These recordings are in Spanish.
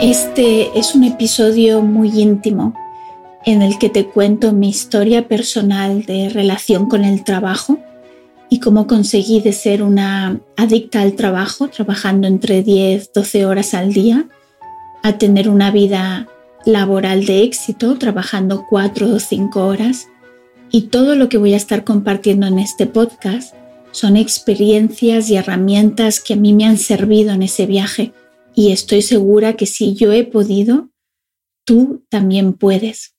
Este es un episodio muy íntimo en el que te cuento mi historia personal de relación con el trabajo y cómo conseguí de ser una adicta al trabajo, trabajando entre 10, 12 horas al día, a tener una vida laboral de éxito, trabajando 4 o 5 horas. Y todo lo que voy a estar compartiendo en este podcast son experiencias y herramientas que a mí me han servido en ese viaje y estoy segura que si yo he podido, tú también puedes.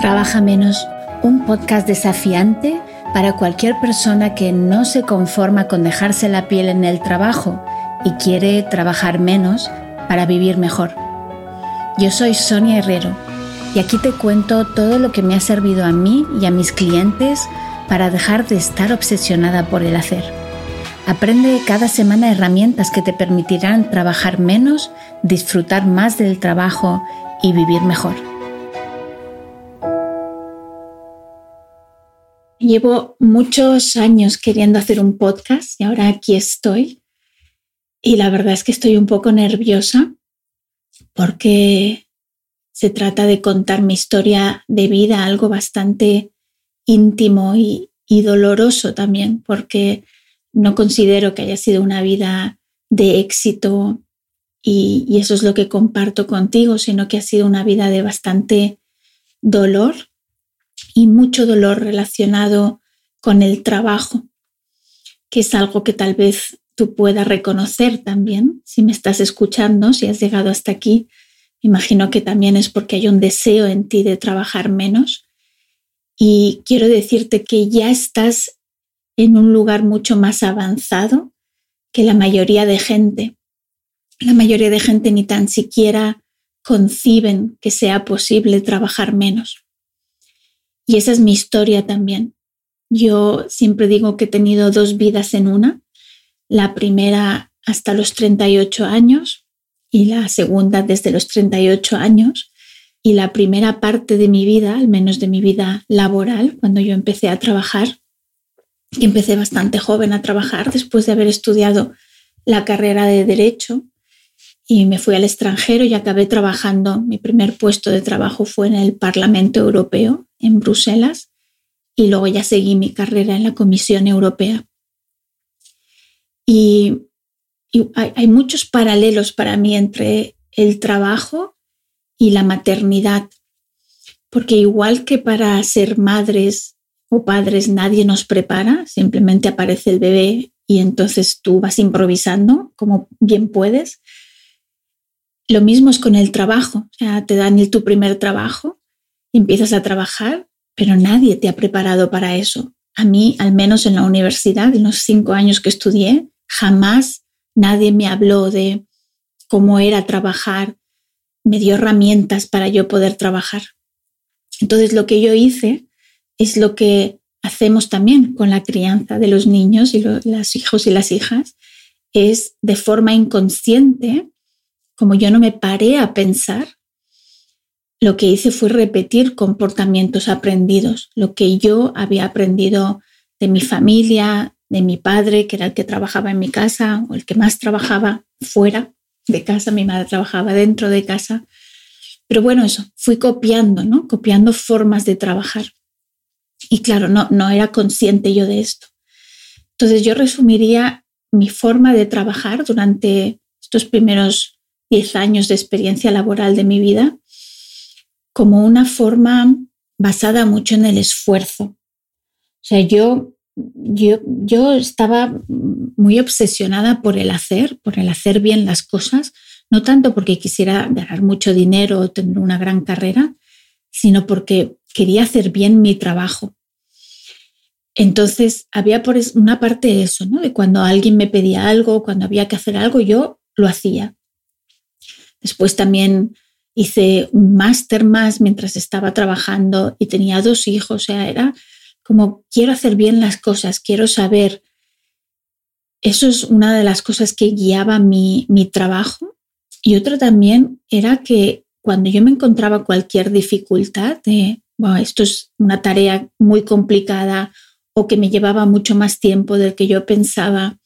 Trabaja menos, un podcast desafiante para cualquier persona que no se conforma con dejarse la piel en el trabajo y quiere trabajar menos para vivir mejor. Yo soy Sonia Herrero y aquí te cuento todo lo que me ha servido a mí y a mis clientes para dejar de estar obsesionada por el hacer. Aprende cada semana herramientas que te permitirán trabajar menos, disfrutar más del trabajo y vivir mejor. Llevo muchos años queriendo hacer un podcast y ahora aquí estoy. Y la verdad es que estoy un poco nerviosa porque se trata de contar mi historia de vida, algo bastante íntimo y, doloroso también, porque no considero que haya sido una vida de éxito y, eso es lo que comparto contigo, sino que ha sido una vida de bastante dolor y mucho dolor relacionado con el trabajo, que es algo que tal vez tú puedas reconocer también si me estás escuchando, si has llegado hasta aquí. Imagino que también es porque hay un deseo en ti de trabajar menos. Y quiero decirte que ya estás en un lugar mucho más avanzado que la mayoría de gente. La mayoría de gente ni tan siquiera conciben que sea posible trabajar menos. Y esa es mi historia también. Yo siempre digo que he tenido dos vidas en una. La primera hasta los 38 años y la segunda desde los 38 años. Y la primera parte de mi vida, al menos de mi vida laboral, cuando yo empecé a trabajar, empecé bastante joven a trabajar después de haber estudiado la carrera de Derecho y me fui al extranjero y acabé trabajando. Mi primer puesto de trabajo fue en el Parlamento Europeo, en Bruselas, y luego ya seguí mi carrera en la Comisión Europea. Y, hay, hay muchos paralelos para mí entre el trabajo y la maternidad, porque igual que para ser madres o padres nadie nos prepara, simplemente aparece el bebé y entonces tú vas improvisando como bien puedes. Lo mismo es con el trabajo, te dan tu primer trabajo, empiezas a trabajar, pero nadie te ha preparado para eso. A mí, al menos en la universidad, en los cinco años que estudié, jamás nadie me habló de cómo era trabajar, me dio herramientas para yo poder trabajar. Entonces, lo que yo hice es lo que hacemos también con la crianza de los niños y los hijos y las hijas, es de forma inconsciente, como yo no me paré a pensar, lo que hice fue repetir comportamientos aprendidos, lo que yo había aprendido de mi familia, de mi padre, que era el que trabajaba en mi casa o el que más trabajaba fuera de casa, mi madre trabajaba dentro de casa. Pero bueno, eso, fui copiando, ¿no? Copiando formas de trabajar. Y claro, no, no era consciente yo de esto. Entonces yo resumiría mi forma de trabajar durante estos primeros 10 años de experiencia laboral de mi vida como una forma basada mucho en el esfuerzo. O sea, yo, yo, yo estaba muy obsesionada por el hacer, por el hacer bien las cosas, no tanto porque quisiera ganar mucho dinero o tener una gran carrera, sino porque quería hacer bien mi trabajo. Entonces, había por una parte de eso, ¿no? De cuando alguien me pedía algo, cuando había que hacer algo, yo lo hacía. Después también hice un máster más mientras estaba trabajando y tenía dos hijos, o sea, era como quiero hacer bien las cosas, quiero saber. Eso es una de las cosas que guiaba mi, mi trabajo. Y otra también era que cuando yo me encontraba cualquier dificultad de, bueno, esto es una tarea muy complicada o que me llevaba mucho más tiempo del que yo pensaba,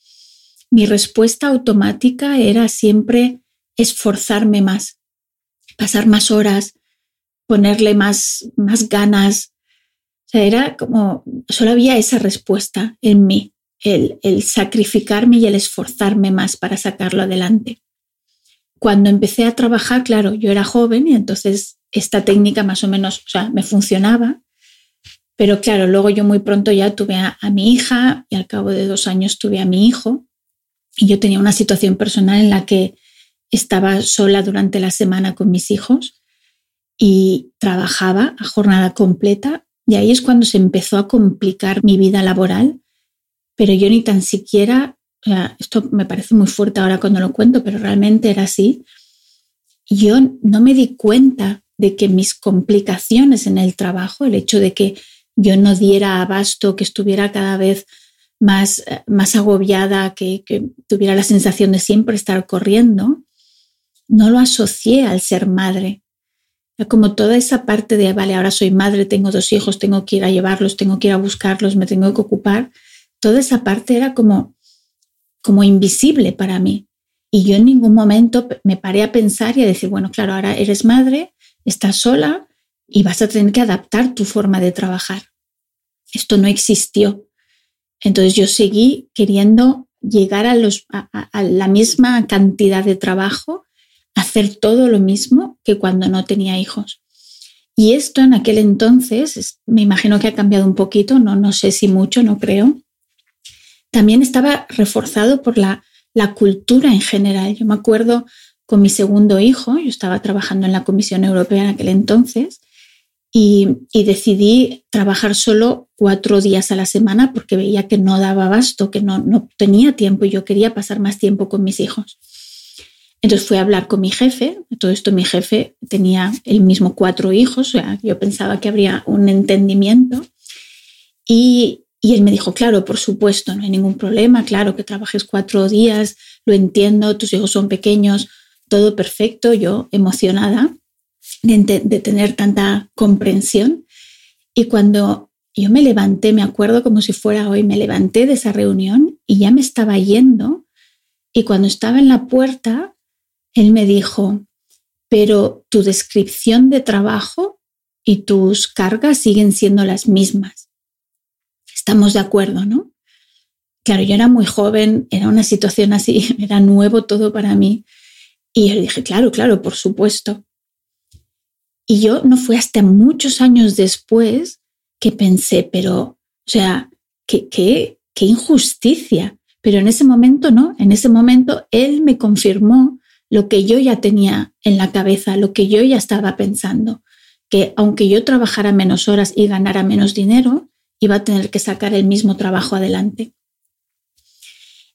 mi respuesta automática era siempre esforzarme más, pasar más horas, ponerle más, más ganas. O sea, era como, solo había esa respuesta en mí, el, el sacrificarme y el esforzarme más para sacarlo adelante. Cuando empecé a trabajar, claro, yo era joven y entonces esta técnica más o menos, o sea, me funcionaba, pero claro, luego yo muy pronto ya tuve a, mi hija y al cabo de dos años tuve a mi hijo. Y yo tenía una situación personal en la que estaba sola durante la semana con mis hijos y trabajaba a jornada completa. Y ahí es cuando se empezó a complicar mi vida laboral, pero yo ni tan siquiera, o sea, esto me parece muy fuerte ahora cuando lo cuento, pero realmente era así, yo no me di cuenta de que mis complicaciones en el trabajo, el hecho de que yo no diera abasto, que estuviera cada vez más, eh, más agobiada, que, tuviera la sensación de siempre estar corriendo, no lo asocié al ser madre. Como toda esa parte de, vale, ahora soy madre, tengo dos hijos, tengo que ir a llevarlos, tengo que ir a buscarlos, me tengo que ocupar, toda esa parte era como, como invisible para mí. Y yo en ningún momento me paré a pensar y a decir, bueno, claro, ahora eres madre, estás sola, y vas a tener que adaptar tu forma de trabajar. Esto no existió. Entonces yo seguí queriendo llegar a, los, a, la misma cantidad de trabajo, hacer todo lo mismo que cuando no tenía hijos. Y esto en aquel entonces, me imagino que ha cambiado un poquito, no, no sé si mucho, no creo. También estaba reforzado por la, la cultura en general. Yo me acuerdo con mi segundo hijo, yo estaba trabajando en la Comisión Europea en aquel entonces, y, decidí trabajar solo cuatro días a la semana porque veía que no daba abasto, que no, no tenía tiempo y yo quería pasar más tiempo con mis hijos. Entonces fui a hablar con mi jefe, todo esto mi jefe tenía el mismo cuatro hijos, o sea, yo pensaba que habría un entendimiento. Y, y él me dijo, claro, por supuesto, no hay ningún problema, claro que trabajes cuatro días, lo entiendo, tus hijos son pequeños, todo perfecto, yo emocionada de, tener tanta comprensión. Y cuando yo me levanté, me acuerdo como si fuera hoy, me levanté de esa reunión y ya me estaba yendo. Y cuando estaba en la puerta, él me dijo, pero tu descripción de trabajo y tus cargas siguen siendo las mismas. Estamos de acuerdo, ¿no? Claro, yo era muy joven, era una situación así, era nuevo todo para mí. Y yo le dije, claro, claro, por supuesto. Y yo no fue hasta muchos años después que pensé, pero, o sea, qué, qué, qué injusticia. Pero en ese momento no, en ese momento él me confirmó lo que yo ya tenía en la cabeza, lo que yo ya estaba pensando, que aunque yo trabajara menos horas y ganara menos dinero, iba a tener que sacar el mismo trabajo adelante.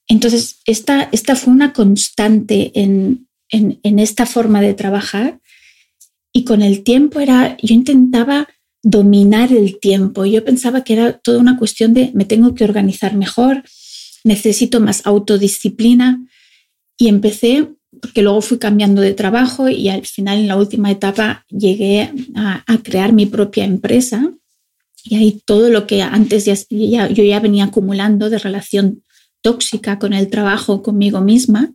Entonces, esta, esta fue una constante en, en, en esta forma de trabajar y con el tiempo era, yo intentaba dominar el tiempo. Yo pensaba que era toda una cuestión de me tengo que organizar mejor, necesito más autodisciplina. Y empecé, porque luego fui cambiando de trabajo y al final, en la última etapa, llegué a, crear mi propia empresa. Y ahí todo lo que antes ya, yo ya venía acumulando de relación tóxica con el trabajo, conmigo misma,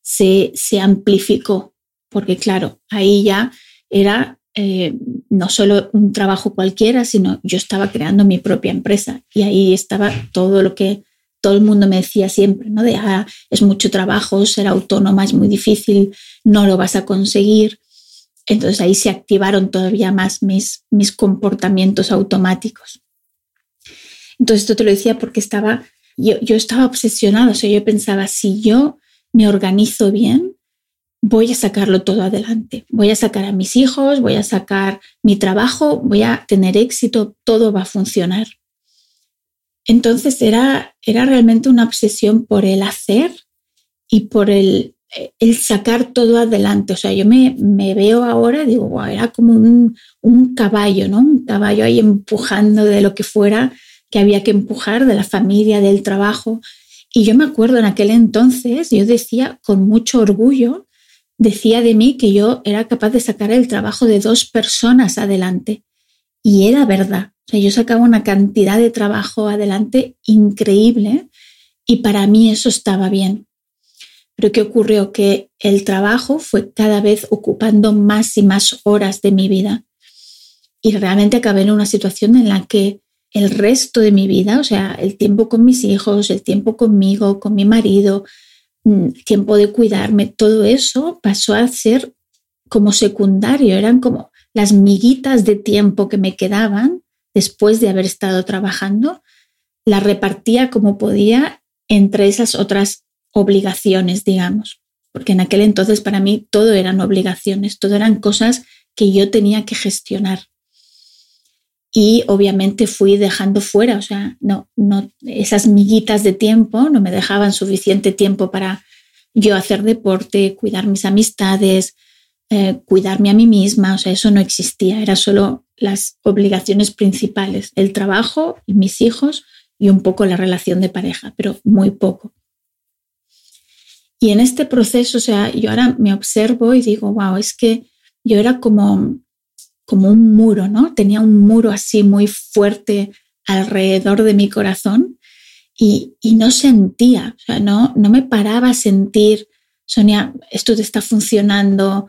se, se amplificó. Porque claro, ahí ya era eh, no solo un trabajo cualquiera, sino yo estaba creando mi propia empresa y ahí estaba todo lo que todo el mundo me decía siempre, ¿no? De, ah, es mucho trabajo, ser autónoma es muy difícil, no lo vas a conseguir. Entonces ahí se activaron todavía más mis, mis comportamientos automáticos. Entonces esto te lo decía porque estaba, yo, yo estaba obsesionada, o sea, yo pensaba, si yo me organizo bien, voy a sacarlo todo adelante. Voy a sacar a mis hijos, voy a sacar mi trabajo, voy a tener éxito, todo va a funcionar. Entonces era, era realmente una obsesión por el hacer y por el, el sacar todo adelante. O sea, yo me, me veo ahora, digo, wow, era como un, un caballo, ¿no? Un caballo ahí empujando de lo que fuera que había que empujar, de la familia, del trabajo. Y yo me acuerdo en aquel entonces, yo decía con mucho orgullo, decía de mí que yo era capaz de sacar el trabajo de dos personas adelante. Y era verdad. O sea, yo sacaba una cantidad de trabajo adelante increíble y para mí eso estaba bien. Pero ¿qué ocurrió? Que el trabajo fue cada vez ocupando más y más horas de mi vida. Y realmente acabé en una situación en la que el resto de mi vida, o sea, el tiempo con mis hijos, el tiempo conmigo, con mi marido, tiempo de cuidarme, todo eso pasó a ser como secundario, eran como las miguitas de tiempo que me quedaban después de haber estado trabajando, las repartía como podía entre esas otras obligaciones, digamos, porque en aquel entonces para mí todo eran obligaciones, todo eran cosas que yo tenía que gestionar. Y obviamente fui dejando fuera, o sea, no, no, esas miguitas de tiempo no me dejaban suficiente tiempo para yo hacer deporte, cuidar mis amistades, eh, cuidarme a mí misma, o sea, eso no existía, era solo las obligaciones principales, el trabajo mis hijos y un poco la relación de pareja, pero muy poco. Y en este proceso, o sea, yo ahora me observo y digo, wow, es que yo era como, como un muro, ¿no? Tenía un muro así muy fuerte alrededor de mi corazón y, no sentía, o sea, no, no me paraba a sentir, Sonia, esto te está funcionando,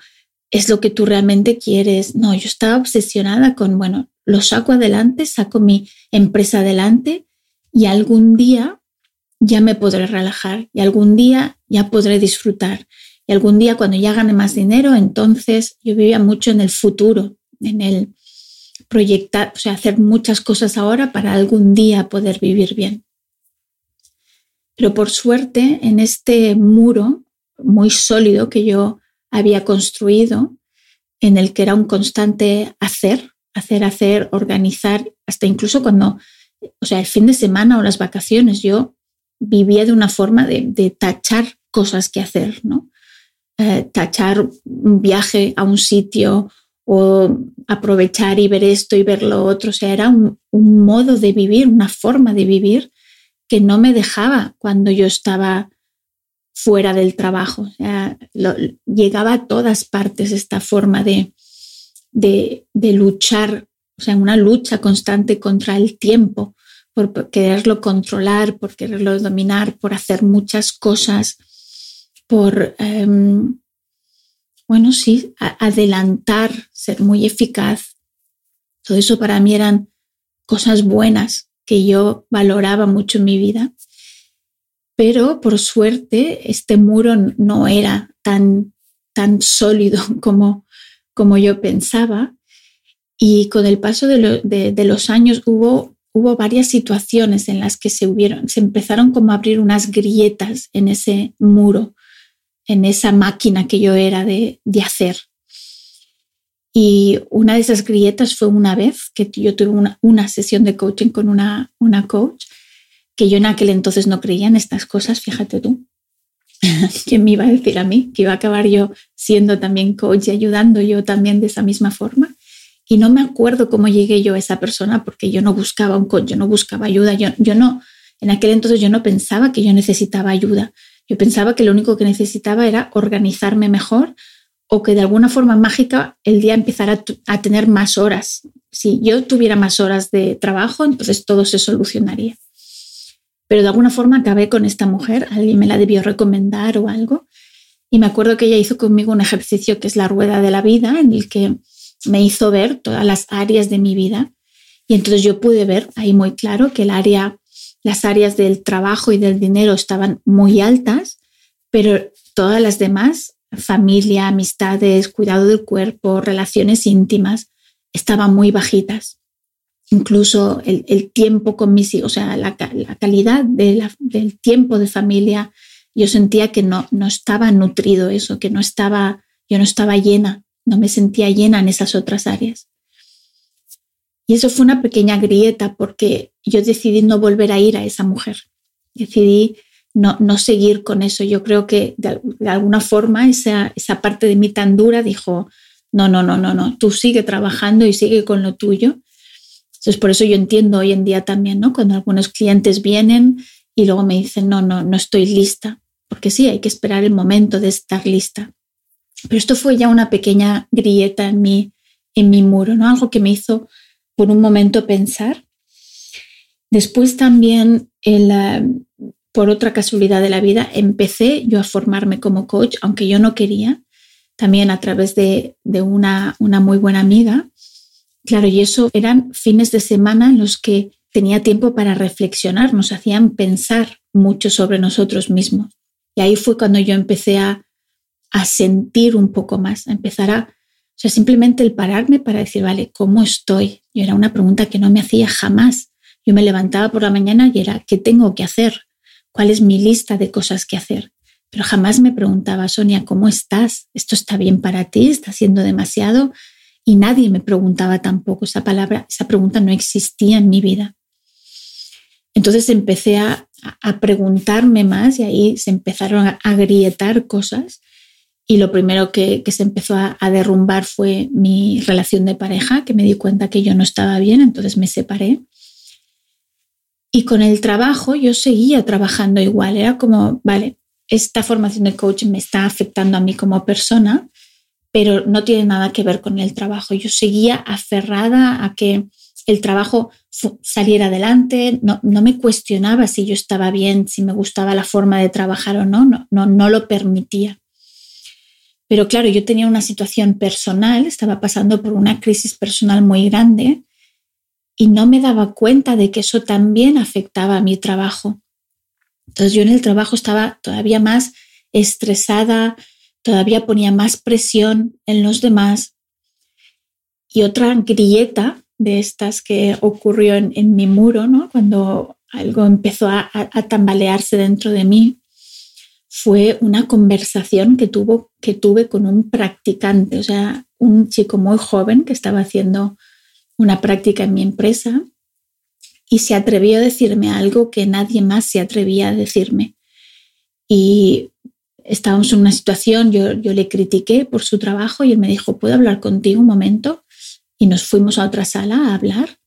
es lo que tú realmente quieres. No, yo estaba obsesionada con, bueno, lo saco adelante, saco mi empresa adelante y algún día ya me podré relajar y algún día ya podré disfrutar. Y algún día cuando ya gane más dinero, entonces yo vivía mucho en el futuro, en el proyectar, o sea, hacer muchas cosas ahora para algún día poder vivir bien. Pero por suerte, en este muro muy sólido que yo había construido, en el que era un constante hacer, hacer, hacer, organizar, hasta incluso cuando, o sea, el fin de semana o las vacaciones, yo vivía de una forma de, tachar cosas que hacer, ¿no? Eh, tachar un viaje a un sitio o aprovechar y ver esto y ver lo otro. O sea, era un, modo de vivir, una forma de vivir que no me dejaba cuando yo estaba fuera del trabajo. O sea, llegaba a todas partes esta forma de, de, luchar, o sea, una lucha constante contra el tiempo, por quererlo controlar, por quererlo dominar, por hacer muchas cosas, por, em, bueno, sí, adelantar, ser muy eficaz. Todo eso para mí eran cosas buenas que yo valoraba mucho en mi vida. Pero por suerte este muro no era tan, tan sólido como, como yo pensaba. Y con el paso de, los años hubo hubo varias situaciones en las que se, hubieron, se empezaron como a abrir unas grietas en ese muro, en esa máquina que yo era de, de hacer. Y una de esas grietas fue una vez que yo tuve una, una sesión de coaching con una, una coach, que yo en aquel entonces no creía en estas cosas, fíjate tú. ¿Quién me iba a decir a mí que iba a acabar yo siendo también coach y ayudando yo también de esa misma forma? Y no me acuerdo cómo llegué yo a esa persona porque yo no buscaba un coach, yo no buscaba ayuda, yo, yo no, en aquel entonces yo no pensaba que yo necesitaba ayuda. Yo pensaba que lo único que necesitaba era organizarme mejor o que de alguna forma mágica el día empezara a tener más horas. Si yo tuviera más horas de trabajo, entonces todo se solucionaría. Pero de alguna forma acabé con esta mujer, alguien me la debió recomendar o algo. Y me acuerdo que ella hizo conmigo un ejercicio que es la rueda de la vida, en el que me hizo ver todas las áreas de mi vida y entonces yo pude ver ahí muy claro que el área, las áreas del trabajo y del dinero estaban muy altas, pero todas las demás, familia, amistades, cuidado del cuerpo, relaciones íntimas, estaban muy bajitas. Incluso el, tiempo con mis hijos, o sea, la, calidad del tiempo de familia, yo sentía que no, no estaba nutrido eso, que no estaba, yo no estaba llena no me sentía llena en esas otras áreas. Y eso fue una pequeña grieta porque yo decidí no volver a ir a esa mujer. Decidí no, no seguir con eso. Yo creo que de, alguna forma esa, esa parte de mí tan dura dijo, no, no, no, no, no, tú sigue trabajando y sigue con lo tuyo. Entonces, por eso yo entiendo hoy en día también, ¿no? Cuando algunos clientes vienen y luego me dicen, no, no, no estoy lista, porque sí, hay que esperar el momento de estar lista. Pero esto fue ya una pequeña grieta en mi, en mi muro, ¿no? Algo que me hizo por un momento pensar. Después también por otra casualidad de la vida, empecé yo a formarme como coach, aunque yo no quería, también a través de, una, una muy buena amiga. Claro, y eso eran fines de semana en los que tenía tiempo para reflexionar, nos hacían pensar mucho sobre nosotros mismos. Y ahí fue cuando yo empecé a, a sentir un poco más, a empezar a, o sea, simplemente el pararme para decir, vale, ¿cómo estoy? Y era una pregunta que no me hacía jamás. Yo me levantaba por la mañana y era, ¿qué tengo que hacer? ¿Cuál es mi lista de cosas que hacer? Pero jamás me preguntaba, Sonia, ¿cómo estás? ¿Esto está bien para ti? ¿Está siendo demasiado? Y nadie me preguntaba tampoco. Esa palabra, esa pregunta no existía en mi vida. Entonces empecé a, a preguntarme más y ahí se empezaron a agrietar cosas y lo primero que, se empezó a, derrumbar fue mi relación de pareja, que me di cuenta que yo no estaba bien, entonces me separé. Y con el trabajo yo seguía trabajando igual, era como, vale, esta formación de coach me está afectando a mí como persona, pero no tiene nada que ver con el trabajo. Yo seguía aferrada a que el trabajo saliera adelante, no, no, me cuestionaba si yo estaba bien, si me gustaba la forma de trabajar o no, no, no, no lo permitía. Pero claro, yo tenía una situación personal, estaba pasando por una crisis personal muy grande y no me daba cuenta de que eso también afectaba a mi trabajo. Entonces yo en el trabajo estaba todavía más estresada, todavía ponía más presión en los demás. Y otra grieta de estas que ocurrió en, mi muro, ¿no? cuando algo empezó a tambalearse dentro de mí, fue una conversación que, tuvo, que tuve con un practicante, o sea, un chico muy joven que estaba haciendo una práctica en mi empresa y se atrevió a decirme algo que nadie más se atrevía a decirme. Y estábamos en una situación, yo, yo le critiqué por su trabajo y él me dijo, ¿puedo hablar contigo un momento? Y nos fuimos a otra sala a hablar.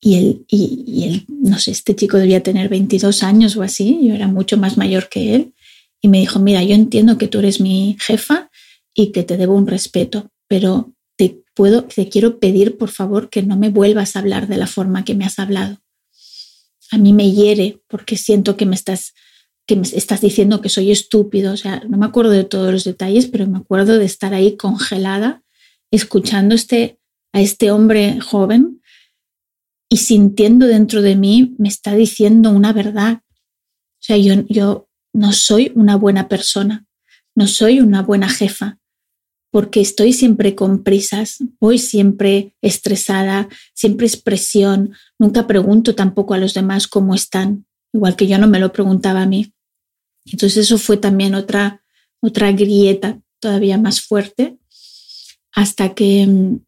Y él, y, él, no sé, este chico debía tener 22 años o así, yo era mucho más mayor que él y me dijo, mira, yo entiendo que tú eres mi jefa y que te debo un respeto, pero te puedo, te quiero pedir por favor que no me vuelvas a hablar de la forma que me has hablado. A mí me hiere porque siento que me estás que me estás diciendo que soy estúpido, o sea, no me acuerdo de todos los detalles, pero me acuerdo de estar ahí congelada escuchando este, a este hombre joven y sintiendo dentro de mí me está diciendo una verdad. O sea, yo, yo no soy una buena persona, no soy una buena jefa, porque estoy siempre con prisas, voy siempre estresada, siempre es presión, nunca pregunto tampoco a los demás cómo están, igual que yo no me lo preguntaba a mí. Entonces eso fue también otra, otra grieta todavía más fuerte, hasta que mm,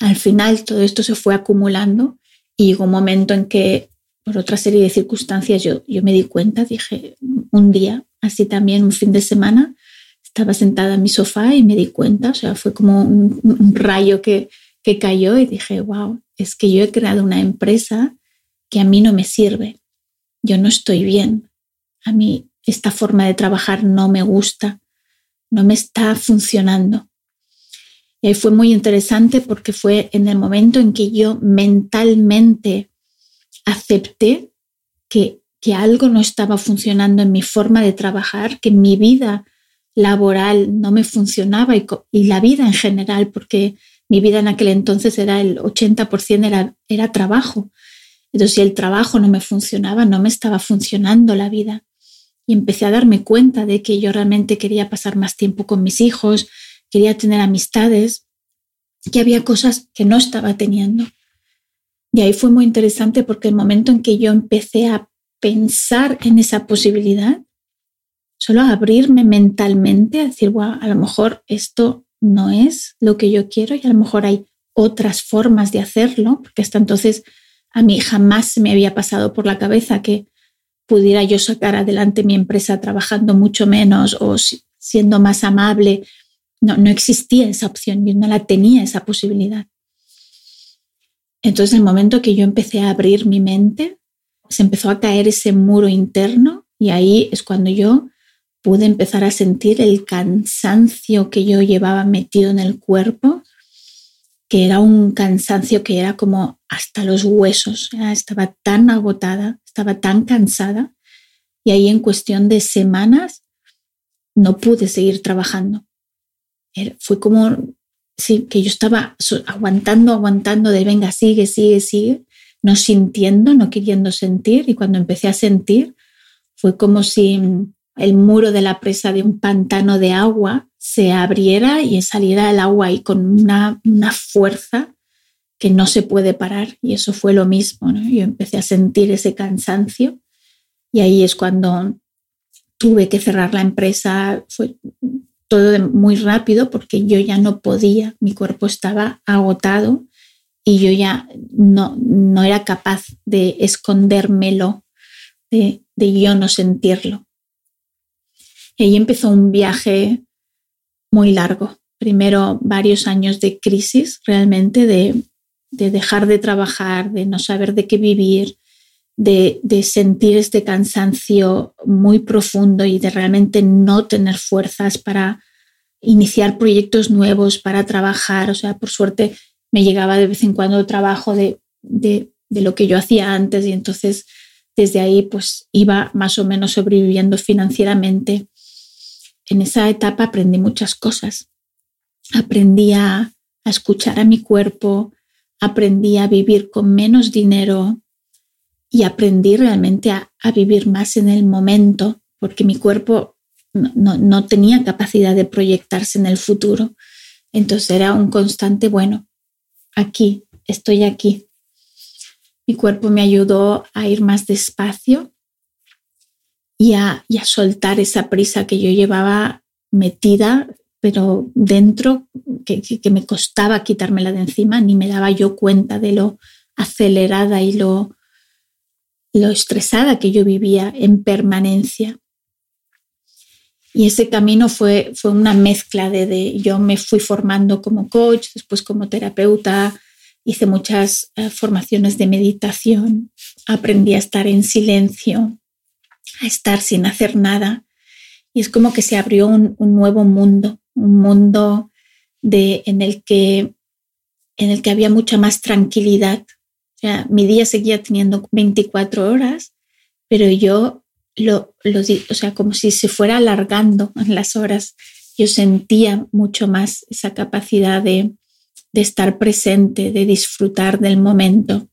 al final todo esto se fue acumulando y llegó un momento en que por otra serie de circunstancias yo, me di cuenta, dije, un día, así también un fin de semana, estaba sentada en mi sofá y me di cuenta, o sea, fue como un, rayo que, cayó y dije, wow, es que yo he creado una empresa que a mí no me sirve, yo no estoy bien, a mí esta forma de trabajar no me gusta, no me está funcionando. Y fue muy interesante porque fue en el momento en que yo mentalmente acepté que que algo no estaba funcionando en mi forma de trabajar, que mi vida laboral no me funcionaba y, la vida en general, porque mi vida en aquel entonces era el 80% era, era trabajo. Entonces, si el trabajo no me funcionaba, no me estaba funcionando la vida. Y empecé a darme cuenta de que yo realmente quería pasar más tiempo con mis hijos, quería tener amistades, que había cosas que no estaba teniendo. Y ahí fue muy interesante porque el momento en que yo empecé a pensar en esa posibilidad, solo abrirme mentalmente a decir, wow, a lo mejor esto no es lo que yo quiero y a lo mejor hay otras formas de hacerlo, porque hasta entonces a mí jamás me había pasado por la cabeza que pudiera yo sacar adelante mi empresa trabajando mucho menos o siendo más amable. No, no existía esa opción, yo no la tenía esa posibilidad. Entonces, el momento que yo empecé a abrir mi mente, se empezó a caer ese muro interno y ahí es cuando yo pude empezar a sentir el cansancio que yo llevaba metido en el cuerpo, que era un cansancio que era como hasta los huesos. Estaba tan agotada, estaba tan cansada y ahí en cuestión de semanas no pude seguir trabajando. Fue como sí, que yo estaba aguantando, aguantando de venga, sigue, sigue, sigue, no sintiendo, no queriendo sentir y cuando empecé a sentir fue como si el muro de la presa de un pantano de agua se abriera y saliera el agua y con una, una fuerza que no se puede parar. Y eso fue lo mismo. ¿no? Yo empecé a sentir ese cansancio y ahí es cuando tuve que cerrar la empresa. Fue todo muy rápido porque yo ya no podía, mi cuerpo estaba agotado y yo ya no, no era capaz de escondérmelo, de, de yo no sentirlo. Y ahí empezó un viaje muy largo. Primero varios años de crisis, realmente, de, de dejar de trabajar, de no saber de qué vivir, de, sentir este cansancio muy profundo y de realmente no tener fuerzas para iniciar proyectos nuevos, para trabajar. O sea, por suerte me llegaba de vez en cuando trabajo de, de lo que yo hacía antes y entonces desde ahí pues iba más o menos sobreviviendo financieramente en esa etapa aprendí muchas cosas. Aprendí a, escuchar a mi cuerpo, aprendí a vivir con menos dinero y aprendí realmente a, vivir más en el momento, porque mi cuerpo no, no, tenía capacidad de proyectarse en el futuro. Entonces era un constante, bueno, aquí, estoy aquí. Mi cuerpo me ayudó a ir más despacio y a, soltar esa prisa que yo llevaba metida, pero dentro, que, me costaba quitármela de encima, ni me daba yo cuenta de lo acelerada y lo, lo estresada que yo vivía en permanencia. Y ese camino fue, fue una mezcla de, de, yo me fui formando como coach, después como terapeuta, hice muchas eh, formaciones de meditación, aprendí a estar en silencio, a estar sin hacer nada. Y es como que se abrió un, nuevo mundo, un mundo de, en, el que, en el que había mucha más tranquilidad. Sea, mi día seguía teniendo 24 horas, pero yo lo, lo o sea, como si se fuera alargando en las horas. Yo sentía mucho más esa capacidad de, de estar presente, de disfrutar del momento.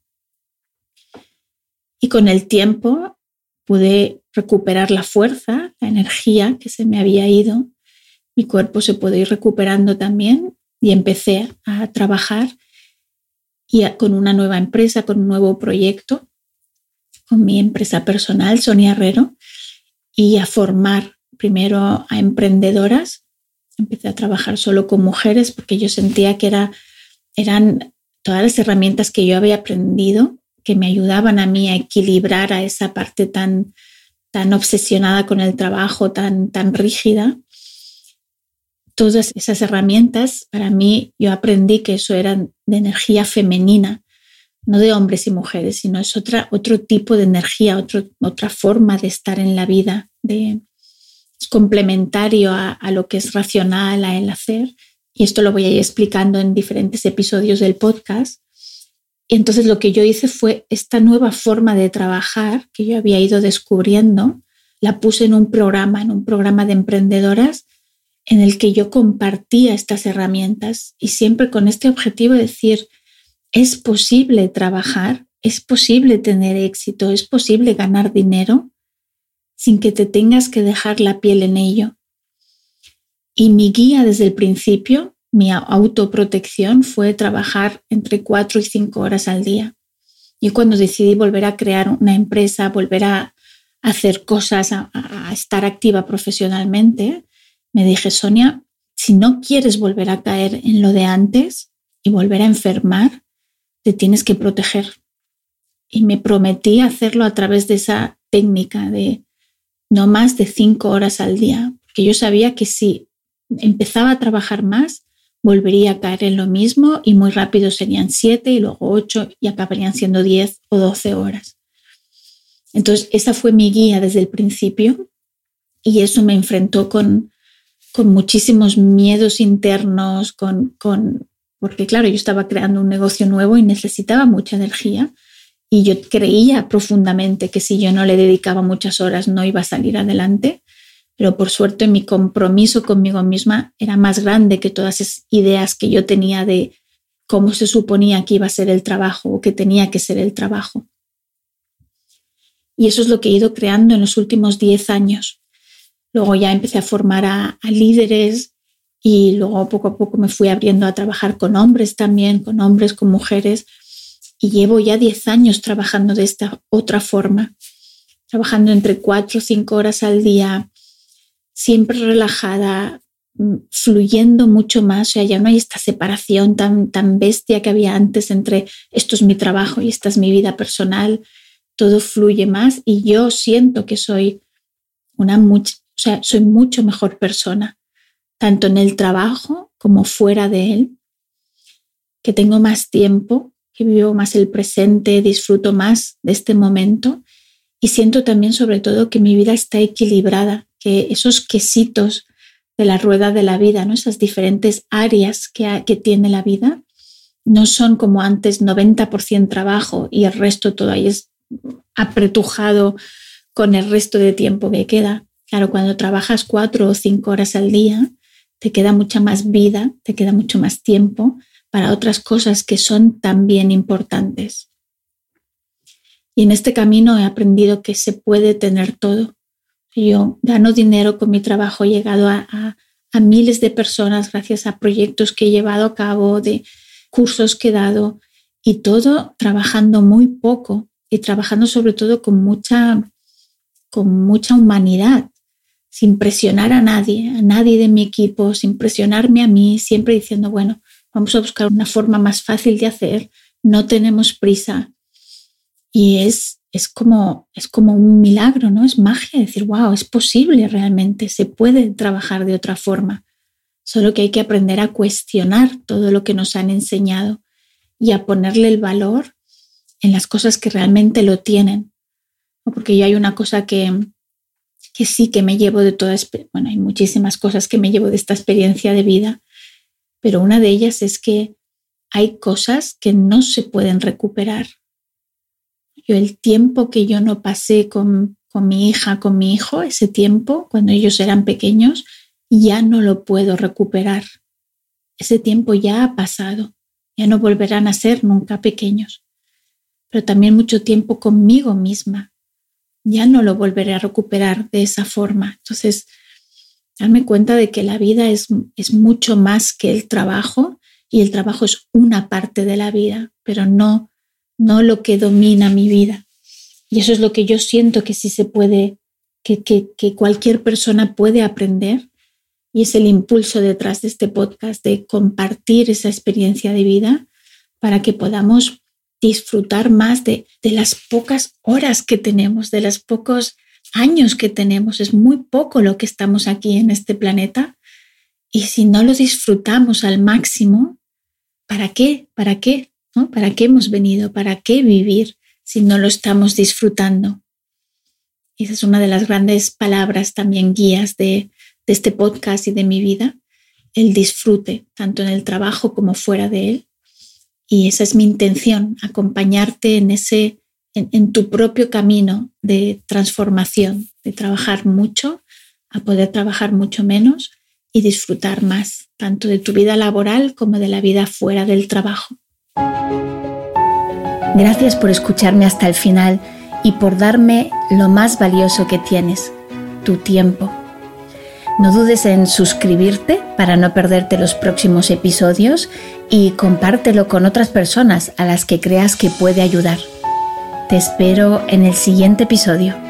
Y con el tiempo pude recuperar la fuerza, la energía que se me había ido. Mi cuerpo se pudo ir recuperando también y empecé a trabajar y con una nueva empresa, con un nuevo proyecto, con mi empresa personal, Sonia Herrero, y a formar primero a emprendedoras. Empecé a trabajar solo con mujeres porque yo sentía que era, eran todas las herramientas que yo había aprendido que me ayudaban a mí a equilibrar a esa parte tan, tan obsesionada con el trabajo, tan, tan rígida. Todas esas herramientas, para mí, yo aprendí que eso eran de energía femenina, no de hombres y mujeres, sino es otra, otro tipo de energía, otra forma de estar en la vida, de, es complementario a, a, lo que es racional, a el hacer. Y esto lo voy a ir explicando en diferentes episodios del podcast. Y entonces lo que yo hice fue esta nueva forma de trabajar que yo había ido descubriendo, la puse en un programa, en un programa de emprendedoras en el que yo compartía estas herramientas y siempre con este objetivo de decir, es posible trabajar, es posible tener éxito, es posible ganar dinero sin que te tengas que dejar la piel en ello. Y mi guía desde el principio mi autoprotección fue trabajar entre cuatro y cinco horas al día. Y cuando decidí volver a crear una empresa, volver a hacer cosas, a, estar activa profesionalmente, me dije, Sonia, si no quieres volver a caer en lo de antes y volver a enfermar, te tienes que proteger. Y me prometí hacerlo a través de esa técnica de no más de cinco horas al día, porque yo sabía que si empezaba a trabajar más, volvería a caer en lo mismo y muy rápido serían siete y luego ocho y acabarían siendo diez o doce horas. Entonces, esa fue mi guía desde el principio y eso me enfrentó con, con muchísimos miedos internos, con, con, porque claro, yo estaba creando un negocio nuevo y necesitaba mucha energía y yo creía profundamente que si yo no le dedicaba muchas horas no iba a salir adelante, pero por suerte mi compromiso conmigo misma era más grande que todas esas ideas que yo tenía de cómo se suponía que iba a ser el trabajo o que tenía que ser el trabajo. Y eso es lo que he ido creando en los últimos 10 años. Luego ya empecé a formar a, líderes y luego poco a poco me fui abriendo a trabajar con hombres también, con hombres, con mujeres. Y llevo ya 10 años trabajando de esta otra forma, trabajando entre 4 o 5 horas al día, siempre relajada, mm, fluyendo mucho más, o sea, ya no hay esta separación tan, tan bestia que había antes entre esto es mi trabajo y esta es mi vida personal, todo fluye más y yo siento que soy una mucho, o sea, soy mucho mejor persona, tanto en el trabajo como fuera de él, que tengo más tiempo, que vivo más el presente, disfruto más de este momento y siento también sobre todo que mi vida está equilibrada, que esos quesitos de la rueda de la vida, ¿no? esas diferentes áreas que, que tiene la vida, no son como antes 90% trabajo y el resto todo ahí es apretujado con el resto de tiempo que queda. Claro, cuando trabajas cuatro o cinco horas al día, te queda mucha más vida, te queda mucho más tiempo para otras cosas que son también importantes. Y en este camino he aprendido que se puede tener todo. Yo gano dinero con mi trabajo, he llegado a, a, miles de personas gracias a proyectos que he llevado a cabo, de cursos que he dado y todo trabajando muy poco y trabajando sobre todo con mucha, con mucha humanidad, sin presionar a nadie, a nadie de mi equipo, sin presionarme a mí, siempre diciendo, bueno, vamos a buscar una forma más fácil de hacer, no tenemos prisa. Y es, es, como, es como un milagro, ¿no? Es magia decir, wow, es posible realmente, se puede trabajar de otra forma. Solo que hay que aprender a cuestionar todo lo que nos han enseñado y a ponerle el valor en las cosas que realmente lo tienen. Porque yo hay una cosa que, que sí que me llevo de toda, bueno, hay muchísimas cosas que me llevo de esta experiencia de vida, pero una de ellas es que hay cosas que no se pueden recuperar. Yo el tiempo que yo no pasé con, con mi hija, con mi hijo, ese tiempo, cuando ellos eran pequeños, ya no lo puedo recuperar. Ese tiempo ya ha pasado, ya no volverán a ser nunca pequeños. Pero también mucho tiempo conmigo misma, ya no lo volveré a recuperar de esa forma. Entonces, darme cuenta de que la vida es, es mucho más que el trabajo y el trabajo es una parte de la vida, pero no, no lo que domina mi vida. Y eso es lo que yo siento que sí se puede, que, que, que cualquier persona puede aprender. Y es el impulso detrás de este podcast, de compartir esa experiencia de vida para que podamos disfrutar más de, de las pocas horas que tenemos, de los pocos años que tenemos, es muy poco lo que estamos aquí en este planeta. Y si no lo disfrutamos al máximo, ¿para qué? ¿Para qué? ¿No? ¿Para qué hemos venido? ¿Para qué vivir si no lo estamos disfrutando? Esa es una de las grandes palabras también guías de, de este podcast y de mi vida, el disfrute, tanto en el trabajo como fuera de él. Y esa es mi intención, acompañarte en ese en, tu propio camino de transformación, de trabajar mucho a poder trabajar mucho menos y disfrutar más, tanto de tu vida laboral como de la vida fuera del trabajo. Gracias por escucharme hasta el final y por darme lo más valioso que tienes, tu tiempo. No dudes en suscribirte para no perderte los próximos episodios y compártelo con otras personas a las que creas que puede ayudar. Te espero en el siguiente episodio.